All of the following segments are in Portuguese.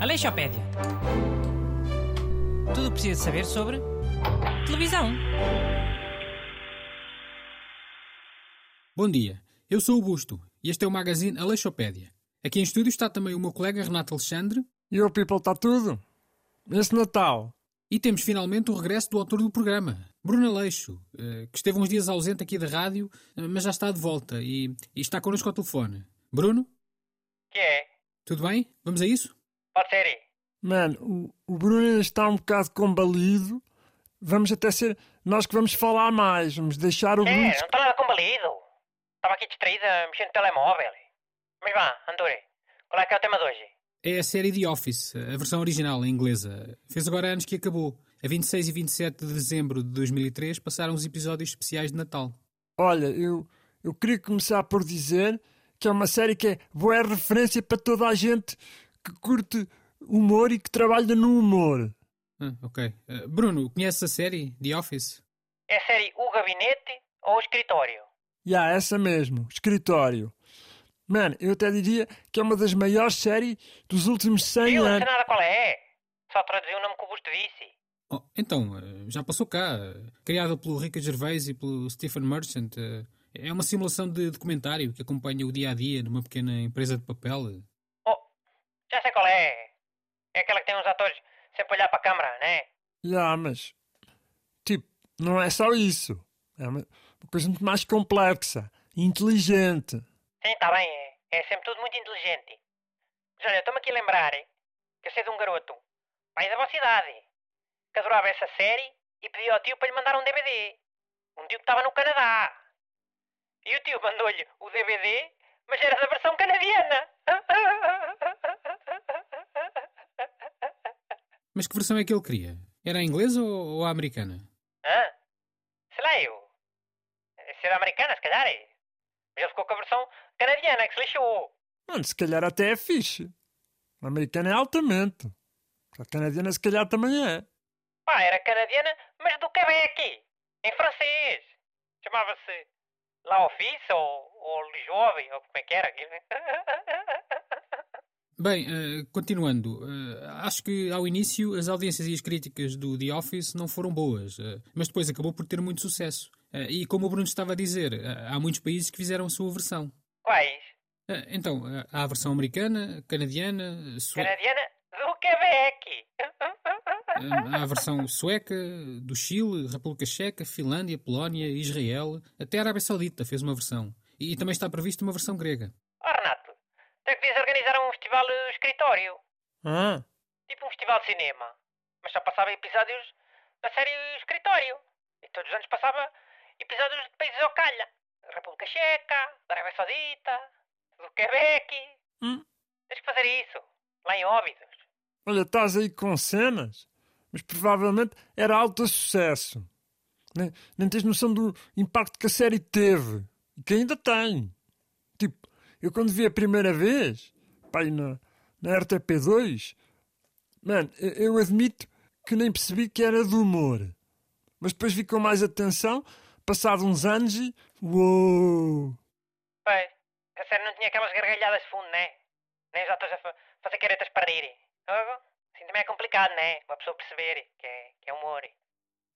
Aleixopédia. Tudo precisa saber sobre televisão. Bom dia, eu sou o Busto e este é o magazine Aleixopédia. Aqui em estúdio está também o meu colega Renato Alexandre E o people está tudo? Esse Natal. e temos finalmente o regresso do autor do programa, Bruno Aleixo, eh, que esteve uns dias ausente aqui da rádio, eh, mas já está de volta e, e está connosco ao telefone. Bruno, Que é? tudo bem? Vamos a isso? Pode ser. aí. Mano, o, o Bruno está um bocado combalido. Vamos até ser nós que vamos falar mais. Vamos deixar o Que Bruno. é? Não está nada combalido. Estava aqui distraída mexendo no telemóvel. Mas vá, Andoré. Qual é que é o tema de hoje? É a série The Office, a versão original em inglesa. Fez agora anos que acabou. A 26 e 27 de dezembro de 2003 passaram os episódios especiais de Natal. Olha, eu, eu queria começar por dizer que é uma série que é boa referência para toda a gente que curte humor e que trabalha no humor. Ah, ok. Eh, Bruno, conheces a série The Office? É a série O Gabinete ou O Escritório? Já, essa mesmo, escritório. Mano, eu até diria que é uma das maiores séries dos últimos 100 Viu? Não sei anos. nada qual é. Só traduziu o nome que o Busto disse. Oh, então, eh, já passou cá. eh, Criada pelo Rica Gervais e pelo Stephen Merchant. eh, É uma simulação de documentário que acompanha o dia a dia numa pequena empresa de papel. Oh, já sei qual é. É aquela que tem uns atores sempre a olhar para a câmara, né? Já, mas. Tipo, não é só isso. É uma, coisa muito mais complexa. Inteligente. Sim, está bem. É, é sempre tudo muito inteligente. Mas olha, estou-me aqui a lembrar hein, que eu sei de um garoto, pai da vossa idade, que adorava essa série e pediu ao tio para lhe mandar um DVD. Um tio que estava no Canadá. E o tio mandou-lhe o DVD, mas era da versão canadiana. Mas que versão é que ele queria? Era a inglesa ou a americana? Hã? Sei lá eu. Se era americana, se calhar é. Mas ele ficou com a versão canadiana, que se lixou. Mano, se calhar até é fixe. A americana é altamente. A canadiana, se calhar, também é. Pá, era canadiana, mas do Quebec. Em francês. Chamava-se La Office ou, ou Le Jovem, ou como é que era aquilo. Bem, eh, continuando, eh, acho que ao início as audiências e as críticas do The Office não foram boas, eh, mas depois acabou por ter muito sucesso. E como o Bruno estava a dizer, há muitos países que fizeram a sua versão. Quais? Então, há a versão americana, canadiana, sue- Canadiana do Quebec. eh, há a versão sueca, do Chile, República Checa, Finlândia, Polónia, Israel, até a Arábia Saudita fez uma versão. E também está prevista uma versão grega. Oh, Renato, tu é que devias organizar um festival eh, escritório. Ah, Tipo um festival de cinema. Mas só passava episódios da série Escritório. E todos os anos passava episódios de países ao calha. República Checa, da Arábia Saudita, do Quebec. Hum. Tens que fazer isso. Lá em Óbidos. olha, estás aí com cenas, mas provavelmente era alto sucesso. Nem, nem tens noção do impacto que a série teve. E que ainda tem. Tipo, eu quando vi a primeira vez, pai, na, na RTP2, mano, eu, admito que nem percebi que era de humor. Mas depois vi com mais atenção, passado uns anos e. Uou! Pois, a série não tinha aquelas gargalhadas de fundo, né? Nem os atores a fa- fazer caretas para rir. Oh, Assim também é complicado, né? Uma pessoa perceber que é, que é humor.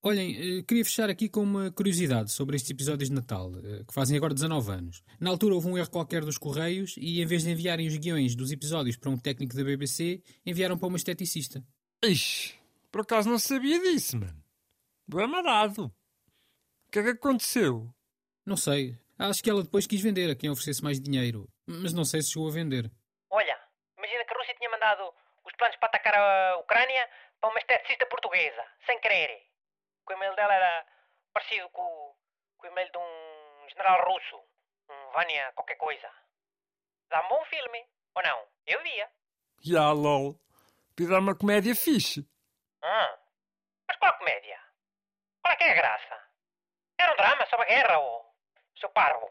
Olhem, eh, queria fechar aqui com uma curiosidade sobre estes episódios de Natal, eh, que fazem agora 19 anos. Na altura houve um erro qualquer dos Correios e, em vez de enviarem os guiões dos episódios para um técnico da BBC, enviaram para uma esteticista. Ixi, por acaso não sabia disso, mano. Boa marado. O que é que aconteceu? Não sei, acho que ela depois quis vender a quem oferecesse mais dinheiro, mas não sei se chegou a vender. Olha, imagina que a Rússia tinha mandado planos para atacar a Ucrânia para uma esteticista portuguesa, sem querer. Que o e-mail dela era parecido com, o- com o e-mail de um general russo, um Vânia qualquer coisa. Dá um bom filme, ou não? Eu via. Ya, lol. Podia dar uma comédia fixe. Ah, mas qual comédia? Qual é que é a graça? Era um drama sobre a guerra, ou seu parvo?